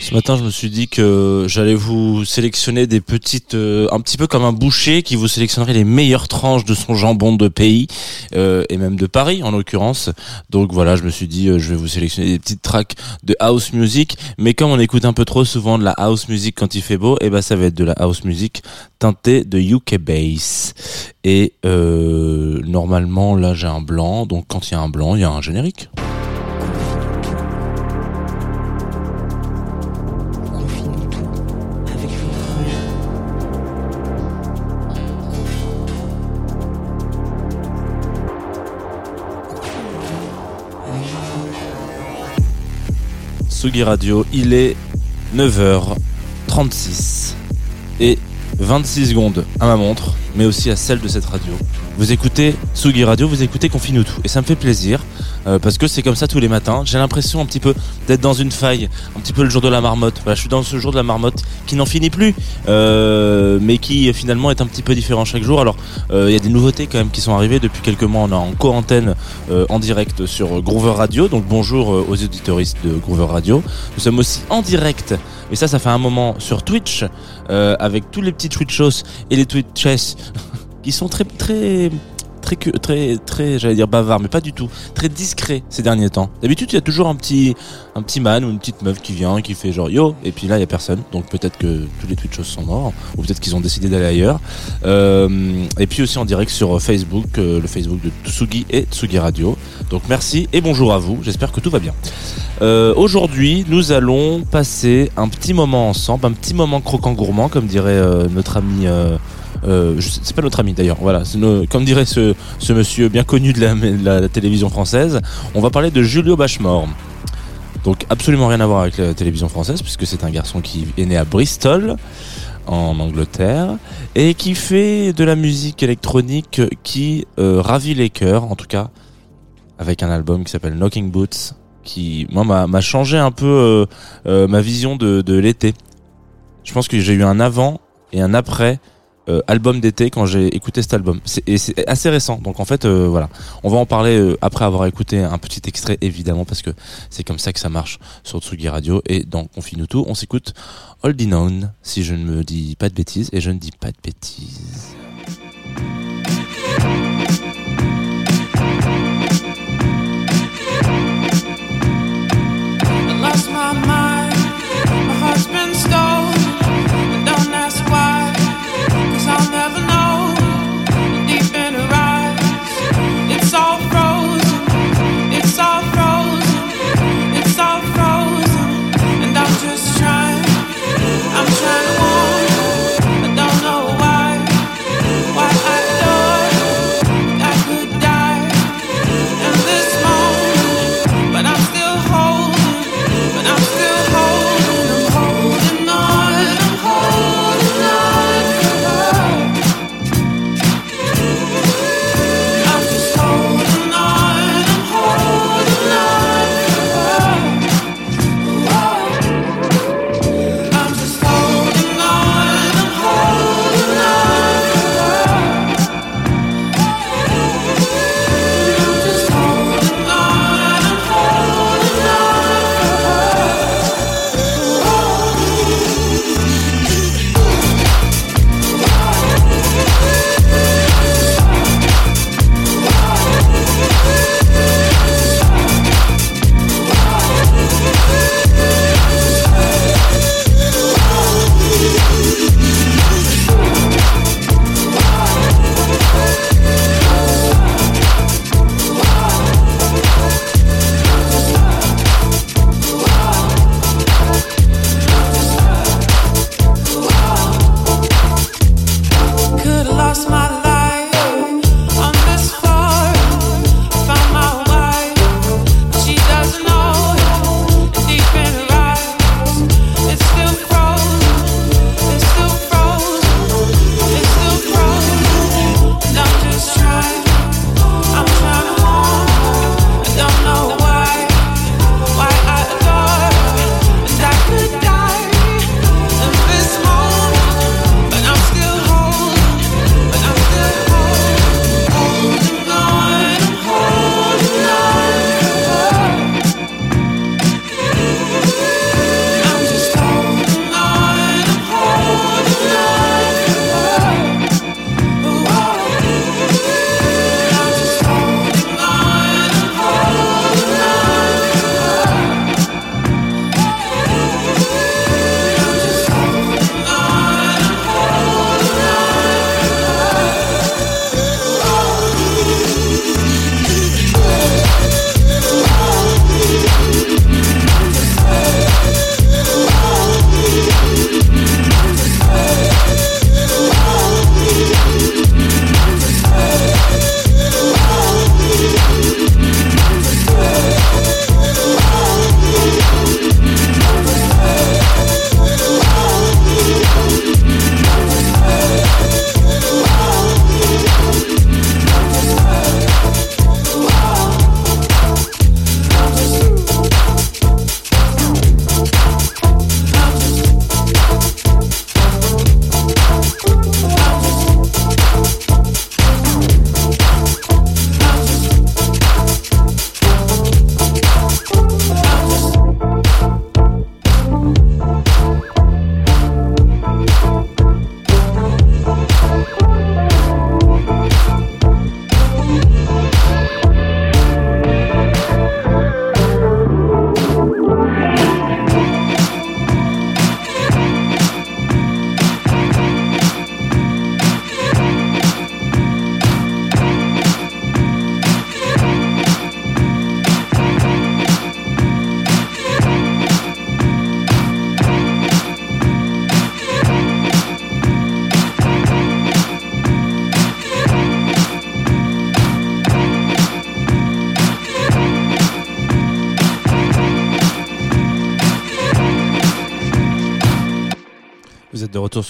Ce matin, je me suis dit que j'allais vous sélectionner des petites, euh, un petit peu comme un boucher qui vous sélectionnerait les meilleures tranches de son jambon de pays euh, et même de Paris en l'occurrence. Donc voilà, je me suis dit, euh, je vais vous sélectionner des petites tracks de house music. Mais comme on écoute un peu trop souvent de la house music quand il fait beau, et ben ça va être de la house music teintée de UK bass. Et normalement, là, j'ai un blanc. Donc quand il y a un blanc, il y a un générique. Sugi Radio, il est 9h36 et 26 secondes à ma montre, mais aussi à celle de cette radio. Vous écoutez Sugi Radio, vous écoutez Confine et ça me fait plaisir euh, parce que c'est comme ça tous les matins. J'ai l'impression un petit peu d'être dans une faille, un petit peu le jour de la marmotte. Voilà, je suis dans ce jour de la marmotte qui n'en finit plus, euh, mais qui finalement est un petit peu différent chaque jour. Alors euh, il y a des nouveautés quand même qui sont arrivées depuis quelques mois. On est en co-antenne euh, en direct sur Groover Radio, donc bonjour aux auditoristes de Groover Radio. Nous sommes aussi en direct, mais ça ça fait un moment sur Twitch avec tous les petits Twitchos et les Twitches qui sont très très très très très j'allais dire bavard mais pas du tout. Très discret ces derniers temps. D'habitude il y a toujours un petit un petit man ou une petite meuf qui vient qui fait genre yo et puis là il y a personne. Donc peut-être que tous les Twitchos sont morts ou peut-être qu'ils ont décidé d'aller ailleurs. Euh, et puis aussi en direct sur Facebook euh, le Facebook de Tsugi et Tsugi Radio. Donc merci et bonjour à vous. J'espère que tout va bien. Euh, aujourd'hui nous allons passer un petit moment ensemble un petit moment croquant gourmand comme dirait euh, notre ami euh, c'est pas notre ami d'ailleurs, voilà, nos- comme dirait ce, ce monsieur bien connu de la, de la télévision française, on va parler de Julio Bashmore. Donc absolument rien à voir avec la télévision française, puisque c'est un garçon qui est né à Bristol, en Angleterre, et qui fait de la musique électronique qui euh, ravit les cœurs, en tout cas, avec un album qui s'appelle Knocking Boots, qui moi m'a m'a changé un peu euh, euh, ma vision de, de l'été. Je pense que j'ai eu un avant et un après euh, album d'été quand j'ai écouté cet album. C'est- Et c'est assez récent. Donc en fait, euh, voilà. On va en parler euh, après avoir écouté un petit extrait, évidemment, parce que c'est comme ça que ça marche sur Tsugi Radio. Et dans Confine tout, on s'écoute Oldie Known, si je ne me dis pas de bêtises. Et je ne dis pas de bêtises.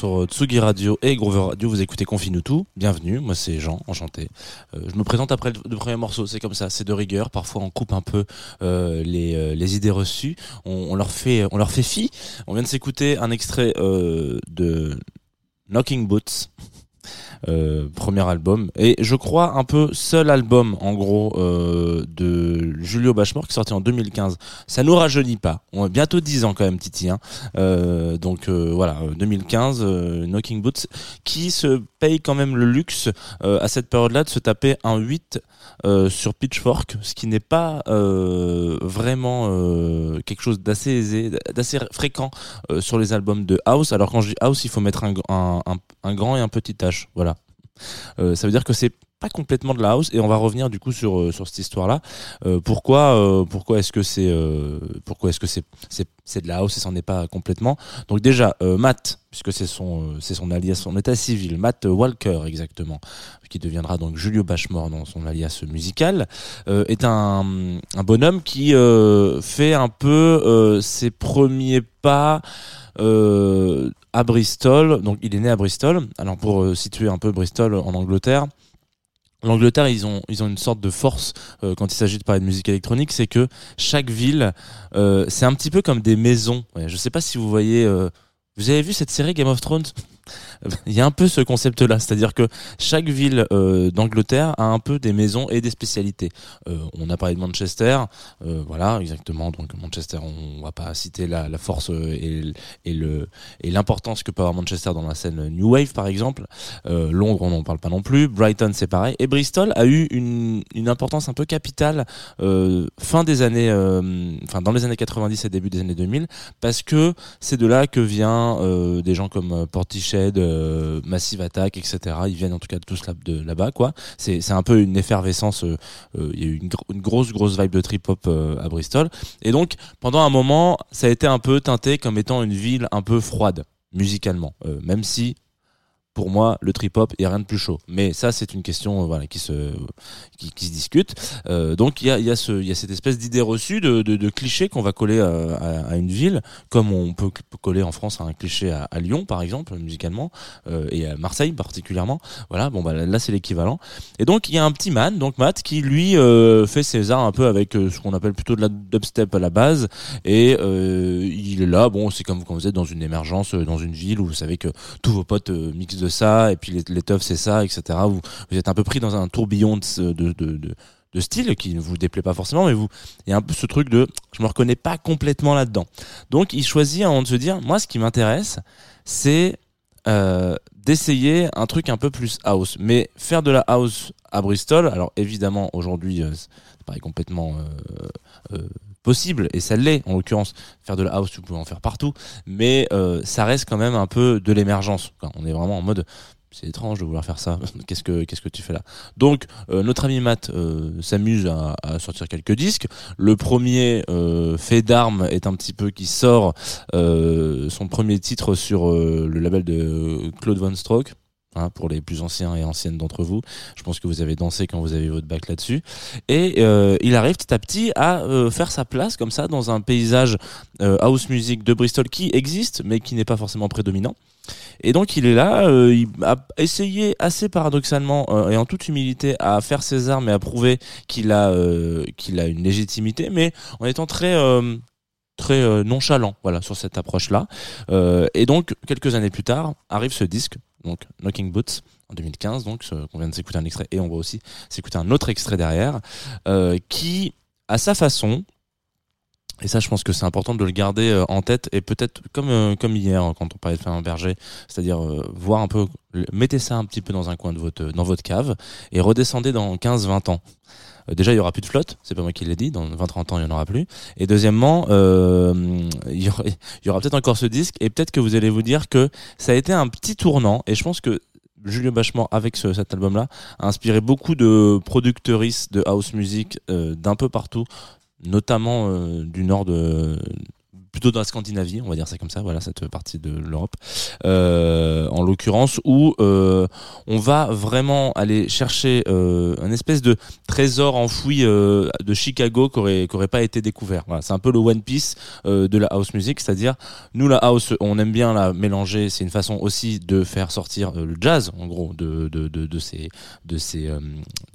Sur euh, Tsugi Radio et Groover Radio, vous écoutez Confine tout. Bienvenue, moi c'est Jean, enchanté. Euh, je me présente après le, premier morceau, c'est comme ça, c'est de rigueur. Parfois on coupe un peu euh, les, euh, les idées reçues, on, leur fait on leur fait fi. On vient de s'écouter un extrait de Knocking Boots. Euh, premier album. Et je crois un peu seul album en gros euh, de Julio Bachmore qui est sorti en 2015 ça nous rajeunit pas. On a bientôt 10 ans quand même Titi hein. Euh, donc voilà euh, 2015 euh, Knocking Boots qui se paye quand même le luxe à cette période là de se taper un 8 euh, sur Pitchfork ce qui n'est pas vraiment quelque chose d'assez aisé d'assez fréquent sur les albums de House. Alors quand je dis House il faut mettre un, un, un, un grand et un petit H. Voilà euh, ça veut dire que c'est pas complètement de la house. Et on va revenir du coup sur euh, sur cette histoire là pourquoi euh, pourquoi est-ce que c'est pourquoi est-ce que c'est c'est de la house et c'en est pas complètement? Donc déjà Matt puisque c'est son c'est son alias son état civil Matt Walker exactement qui deviendra donc Julio Bashmore dans son alias musical est un bonhomme qui fait un peu ses premiers pas à Bristol. Donc il est né à Bristol. Alors pour euh, situer un peu Bristol en Angleterre. L'Angleterre, ils ont, ils ont une sorte de force euh, quand il s'agit de parler de musique électronique, c'est que chaque ville, euh, c'est un petit peu comme des maisons. Je sais pas si vous voyez, euh, vous avez vu cette série Game of Thrones? Il y a un peu ce concept-là, c'est-à-dire que chaque ville euh, d'Angleterre a un peu des maisons et des spécialités. Euh, on a parlé de Manchester, euh, voilà, exactement. Donc Manchester, on va pas citer la, la force et, l'importance que peut avoir Manchester dans la scène New Wave, par exemple. Londres, on n'en parle pas non plus. Brighton, c'est pareil. Et Bristol a eu une, importance un peu capitale fin des années, dans les années 90 et début des années 2000, parce que c'est de là que vient des gens comme euh, Euh, Massive Attack, etc. Ils viennent en tout cas tous là, de là-bas, quoi. C'est un peu une effervescence. euh, euh, Il y a eu une, une grosse grosse vibe de trip hop à Bristol. Et donc pendant un moment, ça a été un peu teinté comme étant une ville un peu froide musicalement, même si pour moi, le trip hop, il n'y a rien de plus chaud. Mais ça, c'est une question euh, voilà, qui, se, qui, qui se discute. Euh, donc, il y a, y, a ce- y a cette espèce d'idée reçue, de, de, de cliché qu'on va coller à, à, à une ville, comme on peut coller en France un cliché à, à Lyon, par exemple, musicalement, euh, et à Marseille particulièrement. Voilà, bon, bah, là, c'est l'équivalent. Et donc, il y a un petit man, donc Matt, qui lui euh, fait ses arts un peu avec euh, ce qu'on appelle plutôt de la dubstep à la base. Et euh, il est là, bon, c'est comme quand vous êtes dans une émergence, dans une ville où vous savez que tous vos potes mixent ça, et puis teufs c'est ça, etc. Vous, vous êtes un peu pris dans un tourbillon de, de, de, de, style qui ne vous déplaît pas forcément, mais vous, il y a un peu ce truc de, je me reconnais pas complètement là-dedans. Donc, il choisit moment de se dire, moi, ce qui m'intéresse, c'est euh, d'essayer un truc un peu plus house, mais faire de la house à Bristol. Alors, évidemment, aujourd'hui, euh, c'est pas complètement euh, euh, possible, et ça l'est en l'occurrence. Faire de la house, vous pouvez en faire partout, mais euh, ça reste quand même un peu de l'émergence. On est vraiment en mode c'est étrange de vouloir faire ça. qu'est-ce que qu'est-ce que tu fais là? Donc euh, notre ami Matt euh, s'amuse à, sortir quelques disques. Le premier fait d'armes est un petit peu qui sort son premier titre sur le label de Claude Von Stroke. Hein, pour les plus anciens et anciennes d'entre vous, je pense que vous avez dansé quand vous avez votre bac là-dessus. Et euh, il arrive petit à petit à euh, faire sa place comme ça dans un paysage euh, house music de Bristol qui existe mais qui n'est pas forcément prédominant. Et donc il est là, il a essayé assez paradoxalement et en toute humilité à faire ses armes et à prouver qu'il a qu'il a une légitimité, mais en étant très très nonchalant, voilà, sur cette approche-là. Euh, et donc quelques années plus tard arrive ce disque, donc Knocking Boots en 2015, donc qu'on vient de s'écouter un extrait et on va aussi s'écouter un autre extrait derrière, euh, qui à sa façon et ça, je pense que c'est important de le garder euh, en tête et peut-être comme euh, hier hein, quand on parlait de Fabien Berger, c'est-à-dire voir un peu, mettez ça un petit peu dans un coin de votre dans votre cave et redescendez dans 15-20 ans. Euh, déjà, il y aura plus de flotte, c'est pas moi qui l'ai dit. Dans 20-30 ans, il y en aura plus. Et deuxièmement, euh, il y aura, peut-être encore ce disque et peut-être que vous allez vous dire que ça a été un petit tournant. Et je pense que Julio Bachemont avec ce- cet album-là a inspiré beaucoup de producteuristes de house music euh, d'un peu partout notamment du nord de plutôt dans la Scandinavie, on va dire ça comme ça, voilà cette partie de l'Europe, euh, en l'occurrence où euh, on va vraiment aller chercher euh, un espèce de trésor enfoui euh, de Chicago qui aurait, qui aurait pas été découvert. Voilà, c'est un peu le One Piece euh, de la house music, c'est-à-dire nous la house, on aime bien la mélanger. C'est une façon aussi de faire sortir euh, le jazz, en gros, de de de, de ces de ces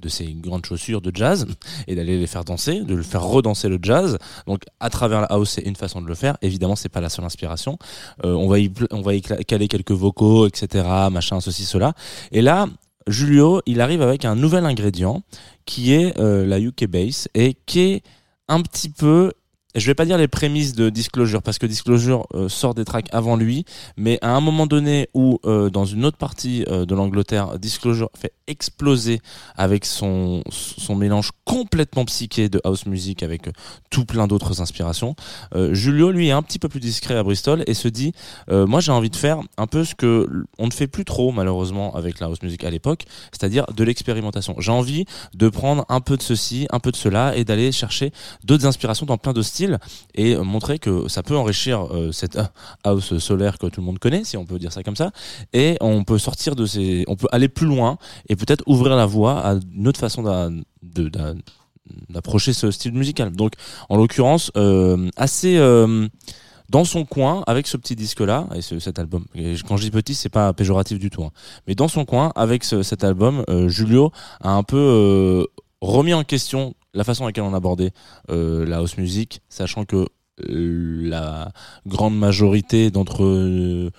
de ces grandes chaussures de jazz et d'aller les faire danser, de le faire redanser le jazz. Donc à travers la house, c'est une façon de le faire. Évidemment, c'est pas la seule inspiration. Euh, on va y on va y caler quelques vocaux, etc. Machin, ceci, cela. Et là. Julio, il arrive avec un nouvel ingrédient qui est euh, la UK bass et qui est un petit peu je vais pas dire les prémices de Disclosure parce que Disclosure euh, sort des tracks avant lui, mais à un moment donné où euh, dans une autre partie euh, de l'Angleterre, Disclosure fait exploser avec son son mélange complètement psyché de house music avec tout plein d'autres inspirations. Julio lui est un petit peu plus discret à Bristol et se dit moi j'ai envie de faire un peu ce que on ne fait plus trop malheureusement avec la house music à l'époque, c'est-à-dire de l'expérimentation. J'ai envie de prendre un peu de ceci, un peu de cela et d'aller chercher d'autres inspirations dans plein de styles et euh, montrer que ça peut enrichir euh, cette euh, house solaire que tout le monde connaît, si on peut dire ça comme ça, et on peut sortir de ces, on peut aller plus loin et peut-être ouvrir la voie à une autre façon d'approcher ce style musical. Donc, en l'occurrence, assez dans son coin avec ce petit disque là et ce- cet album. Et quand je dis petit, c'est pas péjoratif du tout, hein. mais dans son coin avec ce- cet album, Julio a un peu remis en question la façon avec laquelle on abordait euh, la house music, sachant que euh, la grande majorité d'entre euh,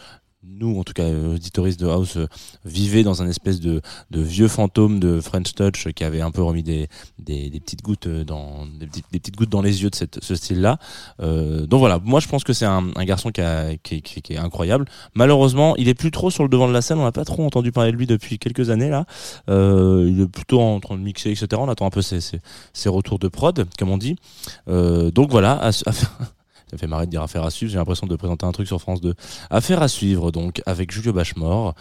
nous, en tout cas euh, auditoristes de house, euh, vivaient dans un espèce de, de vieux fantôme de French Touch qui avait un peu remis des, des, des petites gouttes euh, dans des, des petites gouttes dans les yeux de cette, ce style-là. Euh, donc voilà, moi je pense que c'est un, un garçon qui, a, qui, qui qui est incroyable. Malheureusement, il est plus trop sur le devant de la scène. On n'a pas trop entendu parler de lui depuis quelques années là. Euh, il est plutôt en train de mixer, etc. On attend un peu ses, ses, ses retours de prod, comme on dit. Donc voilà, à faire- ça fait marrer de dire affaire à suivre. J'ai l'impression de présenter un truc sur France 2. Affaire à suivre donc avec Julio Bachemore.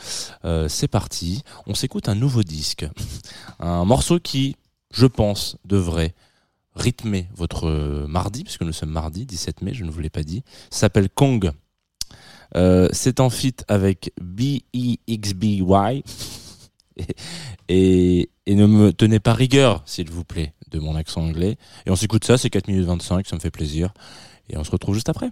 Euh, c'est parti. On s'écoute un nouveau disque, un morceau qui, je pense, devrait rythmer votre mardi, puisque nous sommes mardi 17 mai, je ne vous l'ai pas dit, s'appelle Kong. Euh, c'est en feat avec B-E-X-B-Y. Et, et ne me tenez pas rigueur, s'il vous plaît, de mon accent anglais. Et on s'écoute ça, c'est 4 minutes 25, ça me fait plaisir. Et on se retrouve juste après.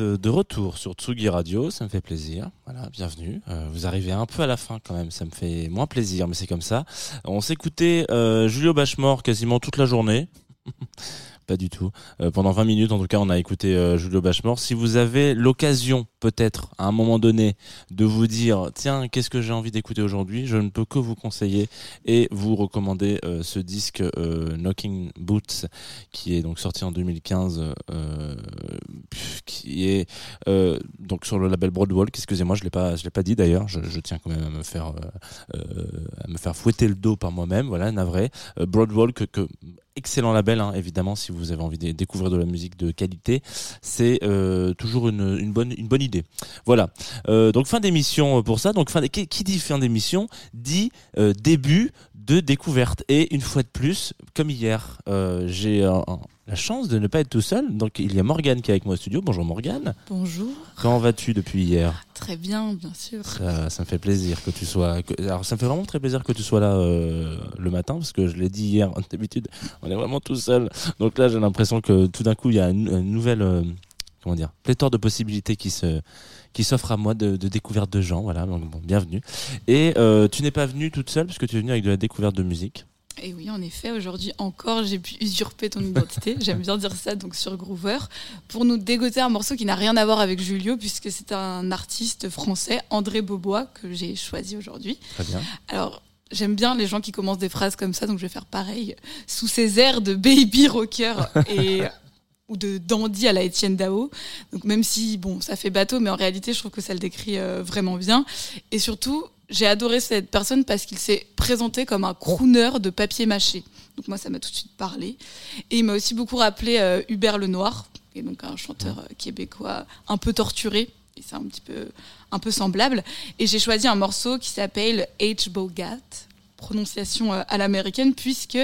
Euh, de retour sur Tsugi Radio, ça me fait plaisir. Voilà, bienvenue. Euh, vous arrivez un peu à la fin quand même, ça me fait moins plaisir, mais c'est comme ça. On s'écoutait euh, Julio Bachemort quasiment toute la journée. Pas du tout. Euh, pendant 20 minutes, en tout cas, on a écouté euh, Julio Bachemort. Si vous avez l'occasion, peut-être, à un moment donné, de vous dire, tiens, qu'est-ce que j'ai envie d'écouter aujourd'hui, je ne peux que vous conseiller et vous recommander euh, ce disque Knocking Boots, qui est donc sorti en 2015, euh, qui est donc sur le label Broadwalk. Excusez-moi, je je l'ai pas dit d'ailleurs. Je, tiens quand même à me faire, me faire fouetter le dos par moi-même. Voilà, navré. Broadwalk, que- excellent label, hein, évidemment, si vous avez envie de découvrir de la musique de qualité, c'est euh, toujours une, bonne, idée. Voilà. Euh, donc fin d'émission pour ça. Donc fin qui, dit fin d'émission dit euh, début de découverte. Et une fois de plus, comme hier, j'ai euh, la chance de ne pas être tout seul. Donc il y a Morgane qui est avec moi au studio. Bonjour Morgane. Bonjour, Comment vas-tu depuis hier? Très bien, bien sûr. ça, ça me fait plaisir que tu sois. que- alors, ça me fait vraiment très plaisir que tu sois là euh, le matin parce que je l'ai dit hier. D'habitude, on est vraiment tout seul. Donc là, j'ai l'impression que tout d'un coup, il y a une, une nouvelle, euh, comment dire, pléthore de possibilités qui se qui s'offre à moi de, de découverte de gens. Voilà, donc bon, bienvenue. Et euh, tu n'es pas venue toute seule parce que tu es venue avec de la découverte de musique. Et oui, en effet, aujourd'hui encore, j'ai pu usurper ton identité. J'aime bien dire ça, donc sur Groover, pour nous dégoter un morceau qui n'a rien à voir avec Julio, puisque c'est un artiste français, André Beaubois, que j'ai choisi aujourd'hui. Très bien. Alors, j'aime bien les gens qui commencent des phrases comme ça, donc je vais faire pareil, sous ces airs de baby rocker et ou de dandy à la Étienne Dao. Donc même si bon, ça fait bateau, mais en réalité, je trouve que ça le décrit euh, vraiment bien. Et surtout, j'ai adoré cette personne parce qu'il s'est présenté comme un crooner de papier mâché. Donc moi, ça m'a tout de suite parlé. Et il m'a aussi beaucoup rappelé euh, Hubert Lenoir, donc un chanteur euh, québécois un peu torturé. Et c'est un petit peu, un peu semblable. Et j'ai choisi un morceau qui s'appelle H. Bogart prononciation euh, à l'américaine puisque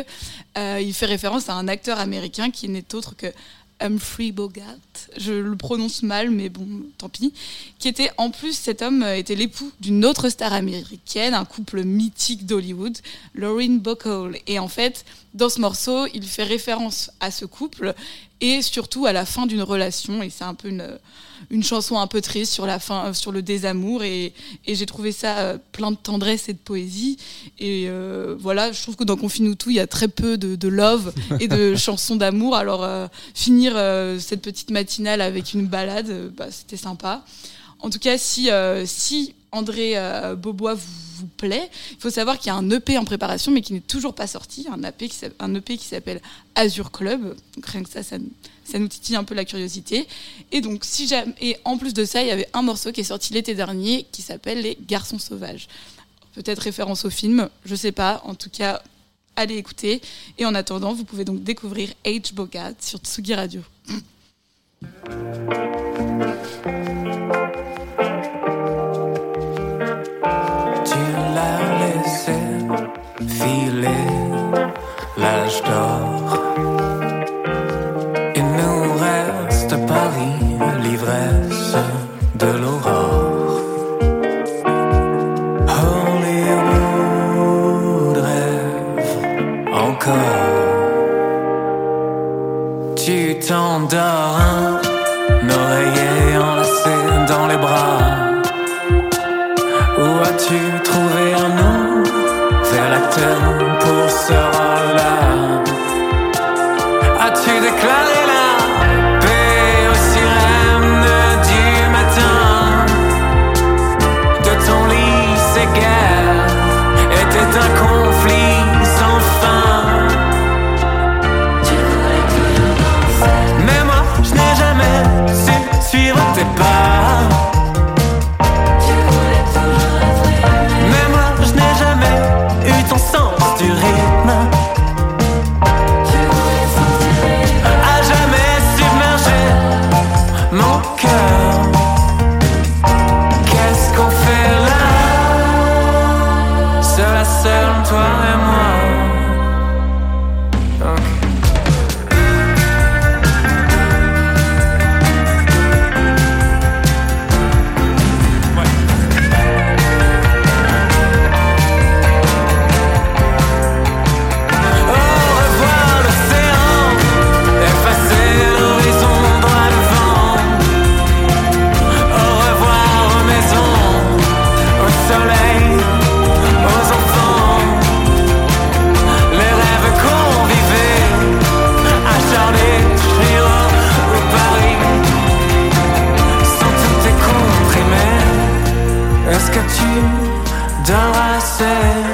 euh, il fait référence à un acteur américain qui n'est autre que Humphrey Bogart. Je le prononce mal, mais bon, tant pis. Qui était en plus, cet homme euh, était l'époux d'une autre star américaine, un couple mythique d'Hollywood, Lauren Bacall. Et en fait, dans ce morceau, il fait référence à ce couple et surtout à la fin d'une relation. Et c'est un peu une, une chanson un peu triste sur la fin, euh, sur le désamour. Et, et j'ai trouvé ça euh, plein de tendresse et de poésie. Et euh, voilà, je trouve que dans Confine-nous tout, il y a très peu de, de love et de chansons d'amour. Alors euh, finir euh, cette petite matinale avec une balade, bah, c'était sympa. En tout cas, si, si André euh, Beaubois vous, plaît, il faut savoir qu'il y a un EP en préparation, mais qui n'est toujours pas sorti. Un EP qui, s'appelle- un EP qui s'appelle Azure Club. Rien que ça, ça, nous titille un peu la curiosité. Et donc, si jamais, et en plus de ça, il y avait un morceau qui est sorti l'été dernier qui s'appelle Les Garçons Sauvages. Peut-être référence au film, je sais pas. En tout cas, allez écouter. Et en attendant, vous pouvez donc découvrir H. Bogart sur Tsugi Radio. d'or. Il nous reste Paris, l'ivresse de l'aurore. Hollywood rêve encore. Tu t'endors, hein, oreiller enlacé dans les bras. Où as-tu trouvé un nom? Vers la terre pour se relâcher. Tu dors assez?